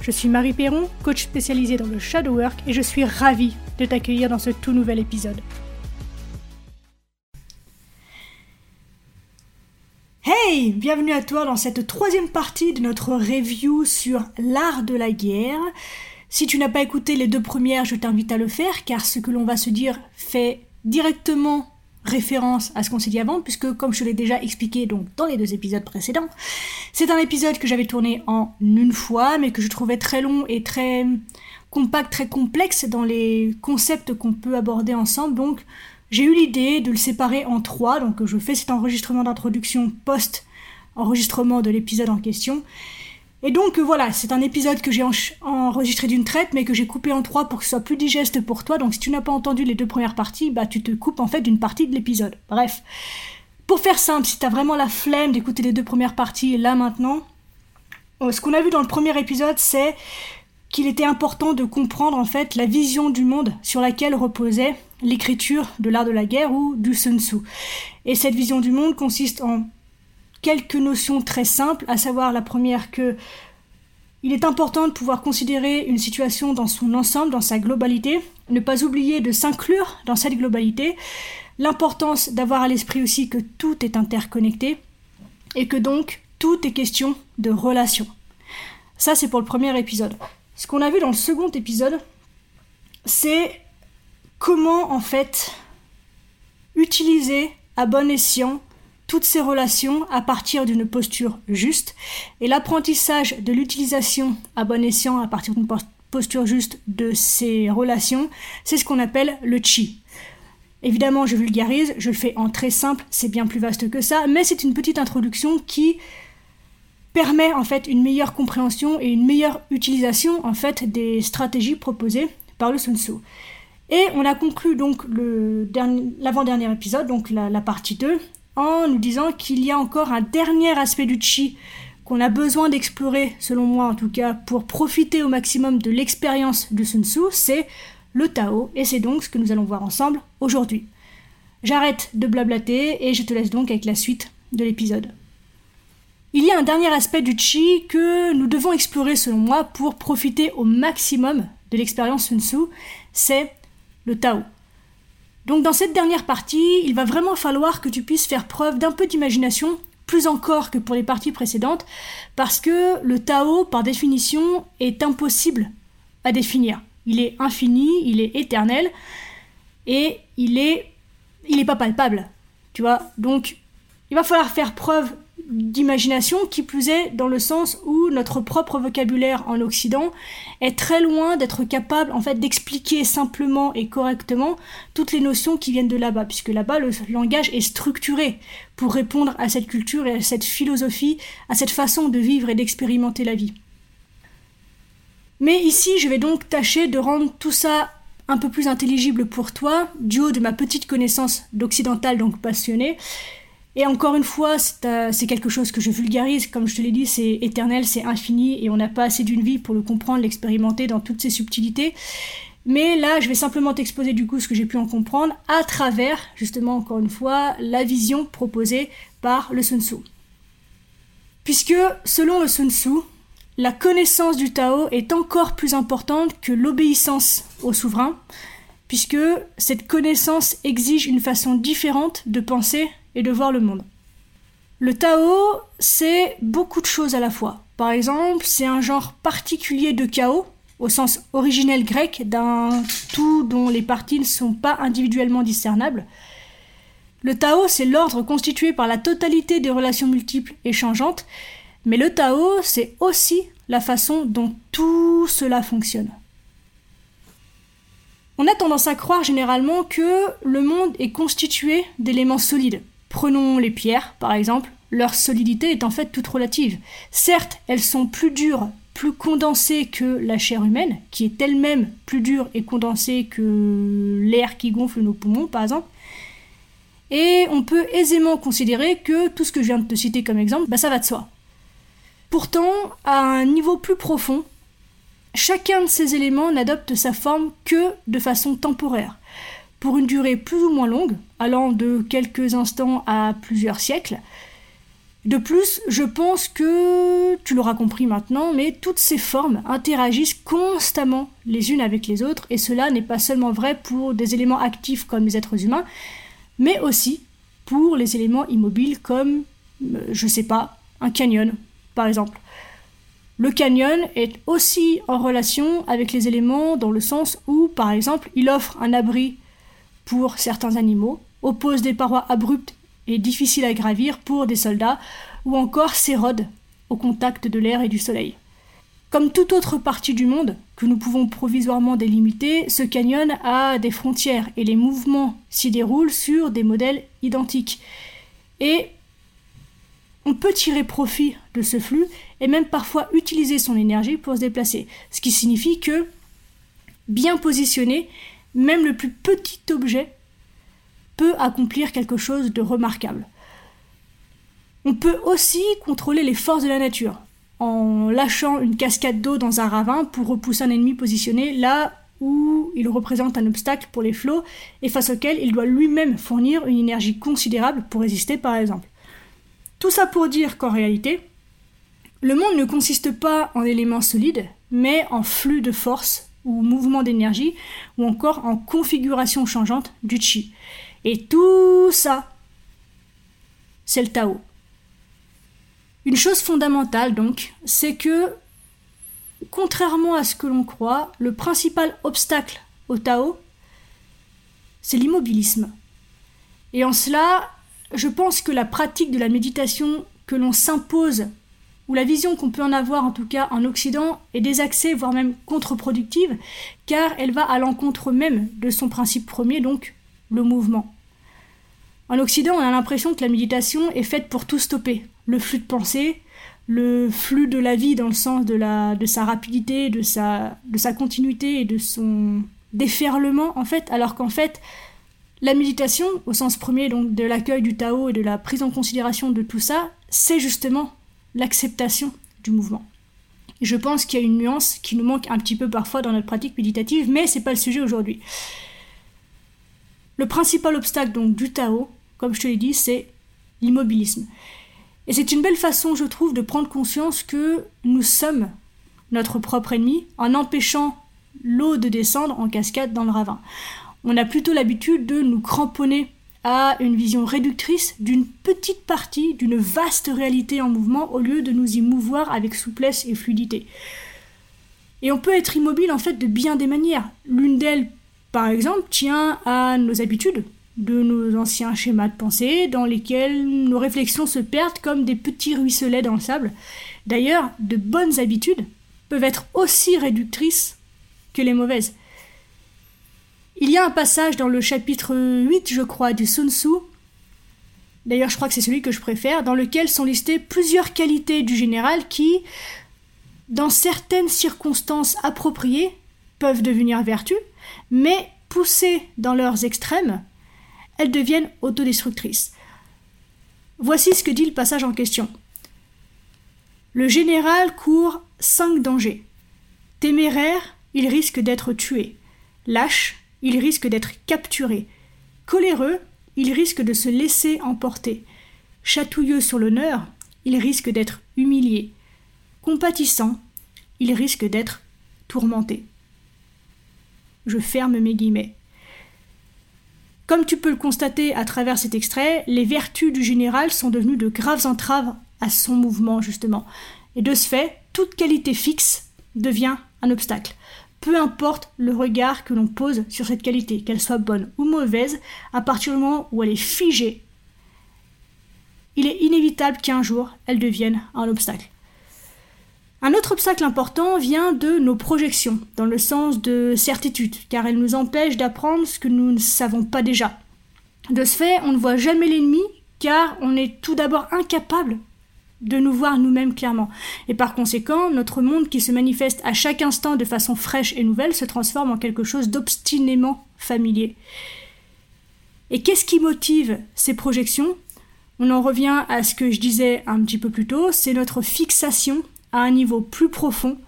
Je suis Marie Perron, coach spécialisée dans le shadow work et je suis ravie de t'accueillir dans ce tout nouvel épisode. Hey, bienvenue à toi dans cette troisième partie de notre review sur l'art de la guerre. Si tu n'as pas écouté les deux premières, je t'invite à le faire car ce que l'on va se dire fait directement référence à ce qu'on s'est dit avant, puisque comme je l'ai déjà expliqué donc dans les deux épisodes précédents, c'est un épisode que j'avais tourné en une fois, mais que je trouvais très long et très compact, très complexe dans les concepts qu'on peut aborder ensemble. Donc j'ai eu l'idée de le séparer en trois. Donc je fais cet enregistrement d'introduction post-enregistrement de l'épisode en question. Et donc voilà, c'est un épisode que j'ai enregistré d'une traite, mais que j'ai coupé en trois pour que ce soit plus digeste pour toi. Donc si tu n'as pas entendu les deux premières parties, bah tu te coupes en fait d'une partie de l'épisode. Bref. Pour faire simple, si tu as vraiment la flemme d'écouter les deux premières parties là maintenant, euh, ce qu'on a vu dans le premier épisode, c'est qu'il était important de comprendre en fait la vision du monde sur laquelle reposait l'écriture de l'art de la guerre ou du Sun Tzu. Et cette vision du monde consiste en quelques notions très simples, à savoir la première que il est important de pouvoir considérer une situation dans son ensemble, dans sa globalité, ne pas oublier de s'inclure dans cette globalité, l'importance d'avoir à l'esprit aussi que tout est interconnecté et que donc tout est question de relation. Ça c'est pour le premier épisode. Ce qu'on a vu dans le second épisode, c'est comment en fait utiliser à bon escient toutes ces relations à partir d'une posture juste. Et l'apprentissage de l'utilisation à bon escient à partir d'une posture juste de ces relations, c'est ce qu'on appelle le chi. Évidemment, je vulgarise, je le fais en très simple, c'est bien plus vaste que ça, mais c'est une petite introduction qui permet en fait une meilleure compréhension et une meilleure utilisation en fait des stratégies proposées par le Sun Tzu. Et on a conclu donc l'avant-dernier épisode, donc la, la, partie 2, en nous disant qu'il y a encore un dernier aspect du chi qu'on a besoin d'explorer, selon moi en tout cas, pour profiter au maximum de l'expérience de Sun Tzu, c'est le Tao, et c'est donc ce que nous allons voir ensemble aujourd'hui. J'arrête de blablater et je te laisse donc avec la suite de l'épisode. Il y a un dernier aspect du chi que nous devons explorer selon moi pour profiter au maximum de l'expérience Sun Tzu, c'est le Tao. Donc dans cette dernière partie, il va vraiment falloir que tu puisses faire preuve d'un peu d'imagination, plus encore que pour les parties précédentes, parce que le Tao, par définition, est impossible à définir. Il est infini, il est éternel, et il est, il est pas palpable, tu vois? Donc, il va falloir faire preuve d'imagination, qui plus est dans le sens où notre propre vocabulaire en Occident est très loin d'être capable en fait d'expliquer simplement et correctement toutes les notions qui viennent de là-bas, puisque là-bas le langage est structuré pour répondre à cette culture et à cette philosophie, à cette façon de vivre et d'expérimenter la vie. Mais ici, je vais donc tâcher de rendre tout ça un peu plus intelligible pour toi, du haut de ma petite connaissance d'occidental donc passionnée, et encore une fois, euh, c'est quelque chose que je vulgarise, comme je te l'ai dit, c'est éternel, c'est infini, et on n'a pas assez d'une vie pour le comprendre, l'expérimenter dans toutes ses subtilités. Mais là, je vais simplement t'exposer du coup ce que j'ai pu en comprendre à travers, justement, encore une fois, la vision proposée par le Sun Tzu. Puisque, selon le Sun Tzu, la connaissance du Tao est encore plus importante que l'obéissance au souverain, puisque cette connaissance exige une façon différente de penser et de voir le monde. Le Tao, c'est beaucoup de choses à la fois. Par exemple, c'est un genre particulier de chaos, au sens originel grec, d'un tout dont les parties ne sont pas individuellement discernables. Le Tao, c'est l'ordre constitué par la totalité des relations multiples et changeantes, mais le Tao, c'est aussi la façon dont tout cela fonctionne. On a tendance à croire généralement que le monde est constitué d'éléments solides, Prenons les pierres, par exemple, leur solidité est en fait toute relative. Certes, elles sont plus dures plus condensée que la chair humaine, qui est elle-même plus dure et condensée que l'air qui gonfle nos poumons, par exemple. Et on peut aisément considérer que tout ce que je viens de te citer comme exemple, bah ça va de soi. Pourtant, à un niveau plus profond, chacun de ces éléments n'adopte sa forme que de façon temporaire, pour une durée plus ou moins longue, allant de quelques instants à plusieurs siècles. De plus, je pense que tu l'auras compris maintenant, mais toutes ces formes interagissent constamment les unes avec les autres, et cela n'est pas seulement vrai pour des éléments actifs comme les êtres humains, mais aussi pour les éléments immobiles comme, euh, je sais pas, un canyon, par exemple. Le canyon est aussi en relation avec les éléments dans le sens où, par exemple, il offre un abri pour certains animaux, oppose des parois abruptes et difficiles à gravir pour des soldats, ou encore s'érode au contact de l'air et du soleil. Comme toute autre partie du monde que nous pouvons provisoirement délimiter, ce canyon a des frontières et les mouvements s'y déroulent sur des modèles identiques. Et on peut tirer profit de ce flux et même parfois utiliser son énergie pour se déplacer. Ce qui signifie que, bien positionné, même le plus petit objet peut accomplir quelque chose de remarquable. On peut aussi contrôler les forces de la nature en lâchant une cascade d'eau dans un ravin pour repousser un ennemi positionné là où il représente un obstacle pour les flots et face auquel il doit lui-même fournir une énergie considérable pour résister par exemple. Tout ça pour dire qu'en réalité, le monde ne consiste pas en éléments solides, mais en flux de force ou mouvement d'énergie, ou encore en configuration changeante du chi. Et tout ça, c'est le Tao. Une chose fondamentale donc, c'est que, contrairement à ce que l'on croit, le principal obstacle au Tao, c'est l'immobilisme. Et en cela, je pense que la pratique de la méditation que l'on s'impose, ou la vision qu'on peut en avoir en tout cas en Occident, est désaxée, voire même contre-productive, car elle va à l'encontre même de son principe premier, donc le mouvement. En Occident, on a l'impression que la méditation est faite pour tout stopper. Le flux de pensée, le flux de la vie dans le sens de, sa rapidité, de sa, de sa continuité et de son déferlement, en fait, alors qu'en fait, la méditation, au sens premier donc de l'accueil du Tao et de la prise en considération de tout ça, c'est justement l'acceptation du mouvement. Je pense qu'il y a une nuance qui nous manque un petit peu parfois dans notre pratique méditative, mais c'est pas le sujet aujourd'hui. Le principal obstacle donc du Tao, comme je te l'ai dit, c'est l'immobilisme. Et c'est une belle façon, je trouve, de prendre conscience que nous sommes notre propre ennemi en empêchant l'eau de descendre en cascade dans le ravin on a plutôt l'habitude de nous cramponner à une vision réductrice d'une petite partie d'une vaste réalité en mouvement au lieu de nous y mouvoir avec souplesse et fluidité. Et on peut être immobile en fait de bien des manières. L'une d'elles, par exemple, tient à nos habitudes, de nos anciens schémas de pensée dans lesquels nos réflexions se perdent comme des petits ruisselets dans le sable. D'ailleurs, de bonnes habitudes peuvent être aussi réductrices que les mauvaises. Il y a un passage dans le chapitre 8, je crois, du Sun Tzu, d'ailleurs je crois que c'est celui que je préfère, dans lequel sont listées plusieurs qualités du général qui, dans certaines circonstances appropriées, peuvent devenir vertus, mais poussées dans leurs extrêmes, elles deviennent autodestructrices. Voici ce que dit le passage en question. Le général court cinq dangers. Téméraire, il risque d'être tué. Lâche, il risque d'être capturé. Coléreux, il risque de se laisser emporter. Chatouilleux sur l'honneur, il risque d'être humilié. Compatissant, il risque d'être tourmenté. Je ferme mes guillemets. Comme tu peux le constater à travers cet extrait, les vertus du général sont devenues de graves entraves à son mouvement, justement. Et de ce fait, toute qualité fixe devient un obstacle peu importe le regard que l'on pose sur cette qualité, qu'elle soit bonne ou mauvaise, à partir du moment où elle est figée, il est inévitable qu'un jour elle devienne un obstacle. Un autre obstacle important vient de nos projections, dans le sens de certitude, car elles nous empêchent d'apprendre ce que nous ne savons pas déjà. De ce fait, on ne voit jamais l'ennemi, car on est tout d'abord incapable de nous voir nous-mêmes clairement. Et par conséquent, notre monde qui se manifeste à chaque instant de façon fraîche et nouvelle se transforme en quelque chose d'obstinément familier. Et qu'est-ce qui motive ces projections? On en revient à ce que je disais un petit peu plus tôt, c'est notre fixation à un niveau plus profond,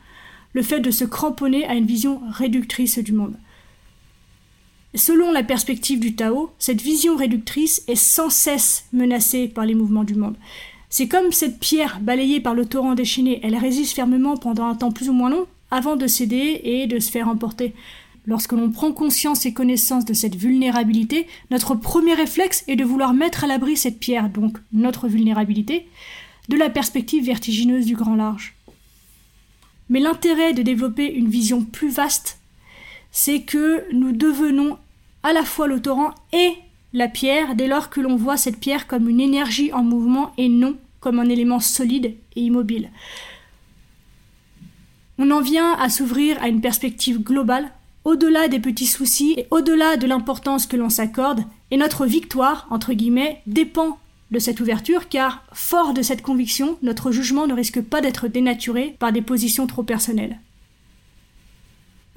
le fait de se cramponner à une vision réductrice du monde. Selon la perspective du Tao, cette vision réductrice est sans cesse menacée par les mouvements du monde. C'est comme cette pierre balayée par le torrent déchaîné, elle résiste fermement pendant un temps plus ou moins long avant de céder et de se faire emporter. Lorsque l'on prend conscience et connaissance de cette vulnérabilité, notre premier réflexe est de vouloir mettre à l'abri cette pierre, donc notre vulnérabilité, de la perspective vertigineuse du grand large. Mais l'intérêt de développer une vision plus vaste, c'est que nous devenons à la fois le torrent et la pierre dès lors que l'on voit cette pierre comme une énergie en mouvement et non comme un élément solide et immobile. On en vient à s'ouvrir à une perspective globale, au-delà des petits soucis et au-delà de l'importance que l'on s'accorde, et notre victoire, entre guillemets, dépend de cette ouverture, car, fort de cette conviction, notre jugement ne risque pas d'être dénaturé par des positions trop personnelles.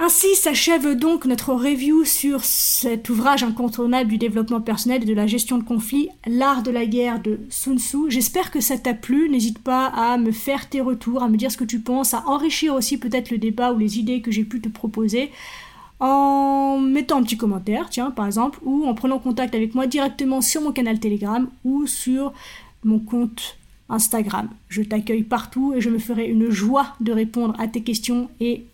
Ainsi s'achève donc notre review sur cet ouvrage incontournable du développement personnel et de la gestion de conflits, L'art de la guerre de Sun Tzu. J'espère que ça t'a plu. N'hésite pas à me faire tes retours, à me dire ce que tu penses, à enrichir aussi peut-être le débat ou les idées que j'ai pu te proposer en mettant un petit commentaire, tiens, par exemple, ou en prenant contact avec moi directement sur mon canal Telegram ou sur mon compte Instagram. Je t'accueille partout et je me ferai une joie de répondre à tes questions et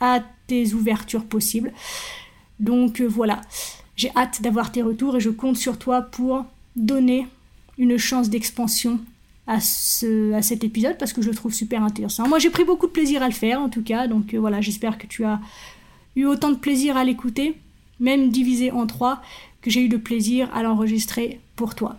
à tes ouvertures possibles. Donc euh, voilà, j'ai hâte d'avoir tes retours et je compte sur toi pour donner une chance d'expansion à cet épisode parce que je le trouve super intéressant. Moi j'ai pris beaucoup de plaisir à le faire en tout cas, donc euh, voilà, j'espère que tu as eu autant de plaisir à l'écouter, même divisé en trois, que j'ai eu de plaisir à l'enregistrer pour toi.